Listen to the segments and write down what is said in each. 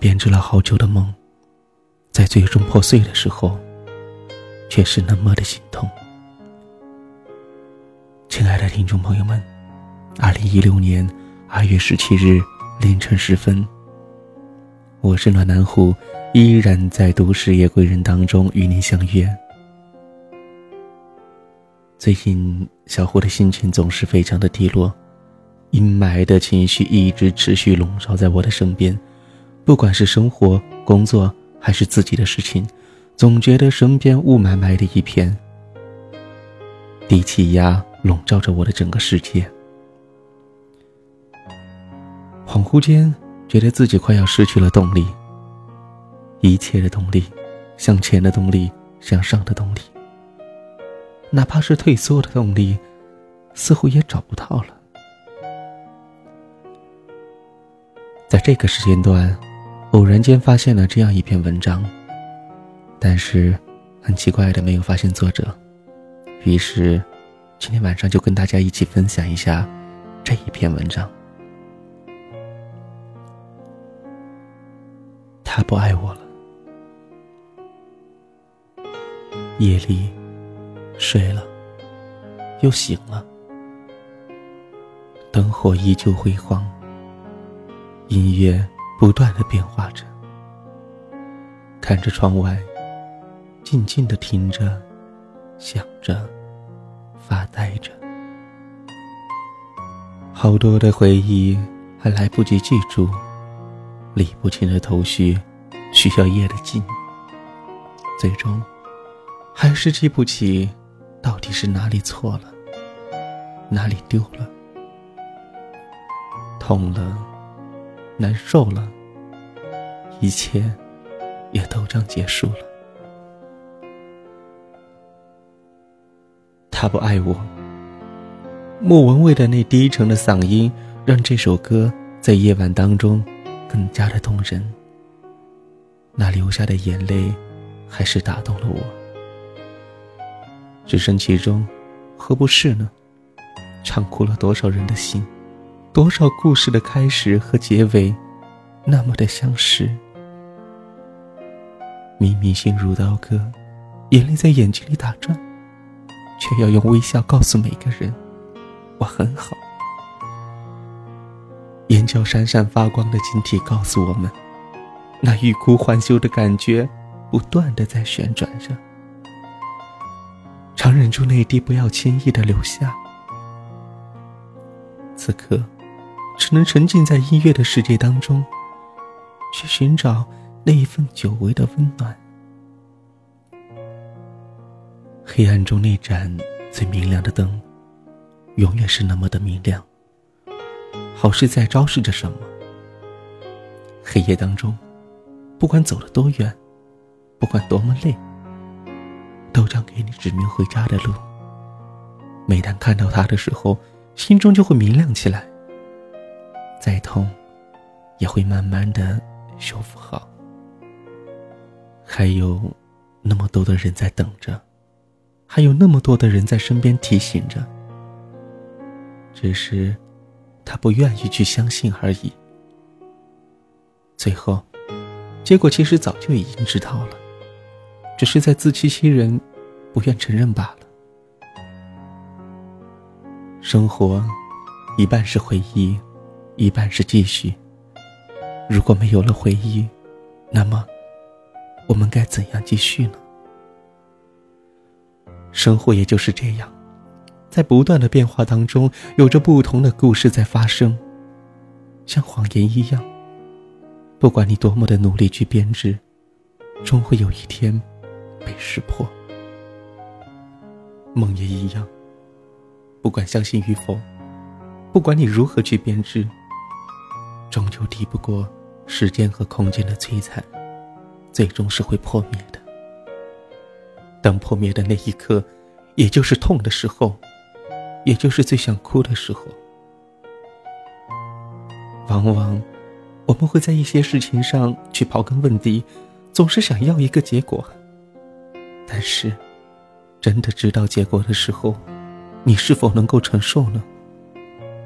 编织了好久的梦，在最终破碎的时候，却是那么的心痛。亲爱的听众朋友们，二零一六年二月十七日凌晨时分，我是暖男虎，依然在都市夜归人当中与您相约。最近小胡的心情总是非常的低落，阴霾的情绪一直持续笼罩在我的身边，不管是生活、工作还是自己的事情，总觉得身边雾霾霾的一片，低气压。笼罩着我的整个世界，恍惚间觉得自己快要失去了动力，一切的动力，向前的动力，向上的动力，哪怕是退缩的动力，似乎也找不到了。在这个时间段，偶然间发现了这样一篇文章，但是很奇怪的没有发现作者，于是。今天晚上就跟大家一起分享一下这一篇文章。他不爱我了。夜里睡了，又醒了，灯火依旧辉煌，音乐不断的变化着，看着窗外，静静的听着，想着。发呆着，好多的回忆还来不及记住，理不清的头绪需要夜的静。最终，还是记不起到底是哪里错了，哪里丢了，痛了，难受了，一切也都将结束了。他不爱我。莫文蔚的那低沉的嗓音，让这首歌在夜晚当中更加的动人。那流下的眼泪，还是打动了我。置身其中，何不是呢？唱哭了多少人的心，多少故事的开始和结尾，那么的相识。明明心如刀割，眼泪在眼睛里打转。却要用微笑告诉每个人，我很好。眼角闪闪发光的晶体告诉我们，那欲哭还休的感觉不断的在旋转着。常忍住泪滴，不要轻易的流下。此刻，只能沉浸在音乐的世界当中，去寻找那一份久违的温暖。黑暗中那盏最明亮的灯，永远是那么的明亮。好似在昭示着什么？黑夜当中，不管走了多远，不管多么累，都将给你指明回家的路。每当看到它的时候，心中就会明亮起来。再痛，也会慢慢的修复好。还有那么多的人在等着。还有那么多的人在身边提醒着，只是他不愿意去相信而已。最后，结果其实早就已经知道了，只是在自欺欺人，不愿承认罢了。生活，一半是回忆，一半是继续。如果没有了回忆，那么我们该怎样继续呢？生活也就是这样，在不断的变化当中，有着不同的故事在发生。像谎言一样，不管你多么的努力去编织，终会有一天被识破。梦也一样，不管相信与否，不管你如何去编织，终究抵不过时间和空间的摧残，最终是会破灭的。当破灭的那一刻，也就是痛的时候，也就是最想哭的时候。往往，我们会在一些事情上去刨根问底，总是想要一个结果。但是，真的知道结果的时候，你是否能够承受呢？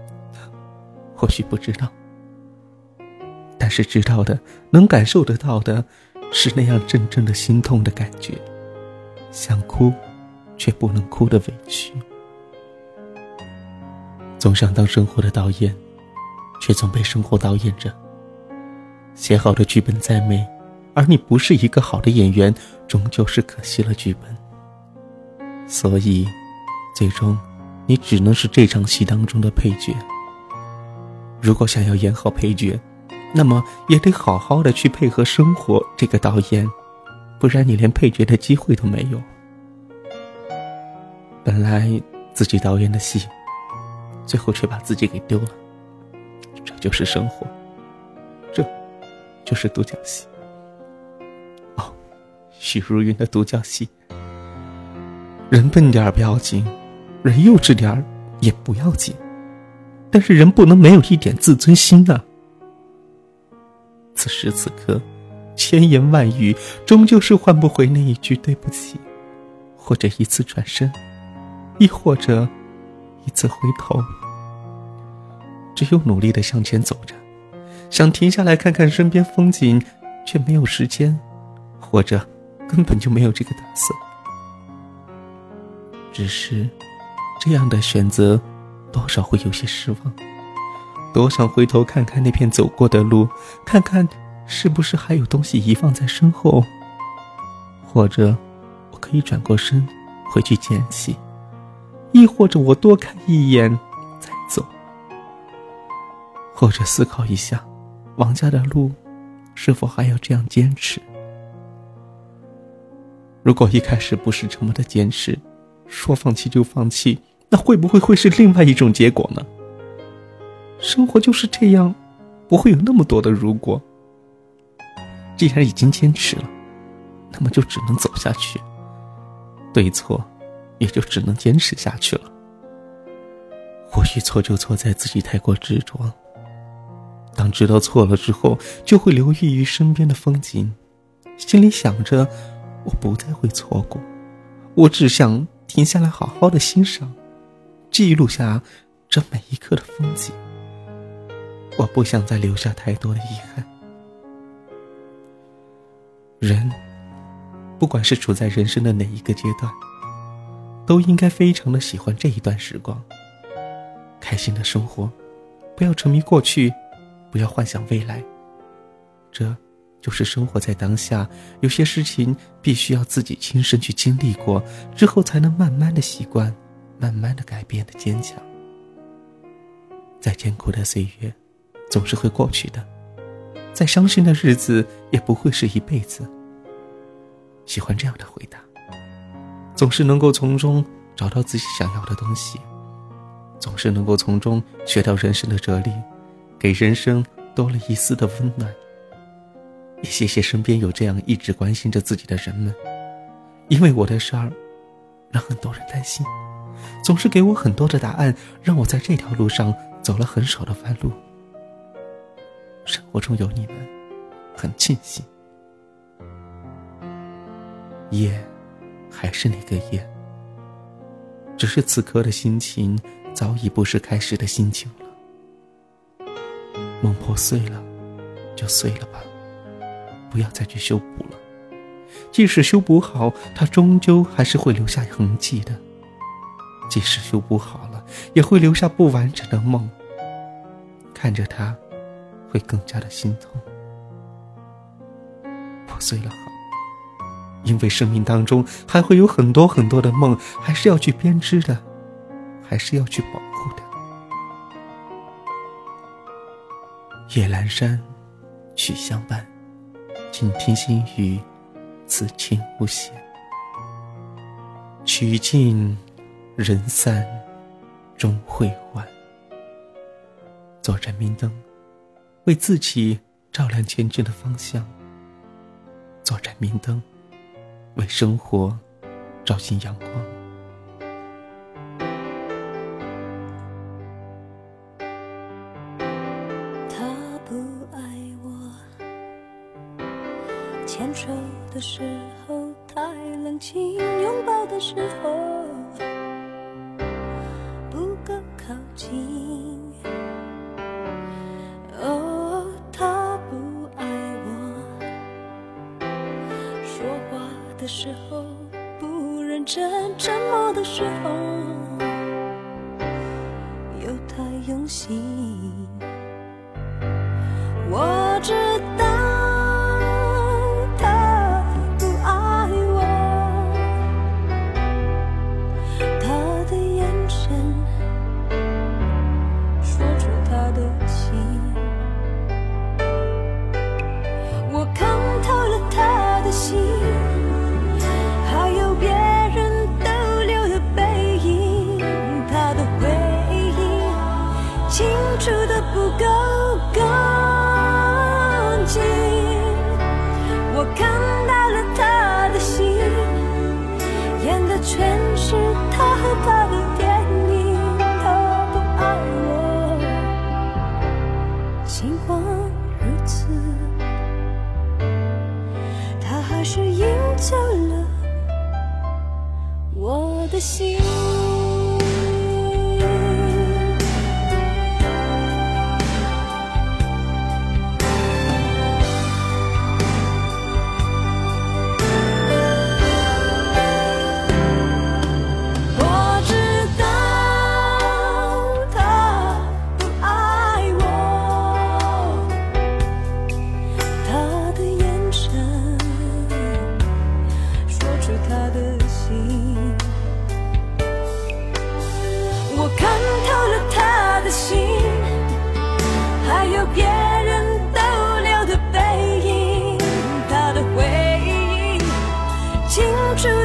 或许不知道。是知道的、能感受得到的，是那样真正的心痛的感觉，想哭，却不能哭的委屈。总想当生活的导演，却总被生活导演着。写好的剧本再美，而你不是一个好的演员，终究是可惜了剧本。所以，最终，你只能是这场戏当中的配角。如果想要演好配角，那么也得好好的去配合生活这个导演，不然你连配角的机会都没有。本来自己导演的戏。最后却把自己给丢了，这就是生活，这，就是独角戏。哦，许茹芸的独角戏。人笨点儿不要紧，人幼稚点儿也不要紧，但是人不能没有一点自尊心啊！此时此刻，千言万语终究是换不回那一句对不起，或者一次转身，亦或者。一次回头，只有努力的向前走着，想停下来看看身边风景，却没有时间，或者根本就没有这个打算。只是这样的选择，多少会有些失望。多想回头看看那片走过的路，看看是不是还有东西遗放在身后，或者我可以转过身回去捡起。亦或者我多看一眼，再走；或者思考一下，王家的路，是否还要这样坚持？如果一开始不是这么的坚持，说放弃就放弃，那会不会会是另外一种结果呢？生活就是这样，不会有那么多的如果。既然已经坚持了，那么就只能走下去。对错。也就只能坚持下去了。或许错就错在自己太过执着。当知道错了之后，就会留意于身边的风景，心里想着，我不再会错过，我只想停下来好好的欣赏，记录下这每一刻的风景。我不想再留下太多的遗憾。人，不管是处在人生的哪一个阶段。都应该非常的喜欢这一段时光，开心的生活，不要沉迷过去，不要幻想未来，这就是生活在当下。有些事情必须要自己亲身去经历过之后，才能慢慢的习惯，慢慢的改变的坚强。再艰苦的岁月，总是会过去的；再伤心的日子，也不会是一辈子。喜欢这样的回答。总是能够从中找到自己想要的东西，总是能够从中学到人生的哲理，给人生多了一丝的温暖。也谢谢身边有这样一直关心着自己的人们，因为我的事儿，让很多人担心，总是给我很多的答案，让我在这条路上走了很少的弯路。生活中有你们，很庆幸。夜。还是那个夜，只是此刻的心情早已不是开始的心情了。梦破碎了，就碎了吧，不要再去修补了。即使修补好，它终究还是会留下痕迹的。即使修补好了，也会留下不完整的梦。看着它，会更加的心痛。破碎了好。因为生命当中还会有很多很多的梦，还是要去编织的，还是要去保护的。夜阑珊，曲相伴，静听心语，此情无限。曲尽人散，终会还。做盏明灯，为自己照亮前进的方向。做盏明灯。为生活照进阳光。他不爱我，牵手的时候太冷清，拥抱的时候的时候又太用心尽管如此，他还是赢走了我的心。青春。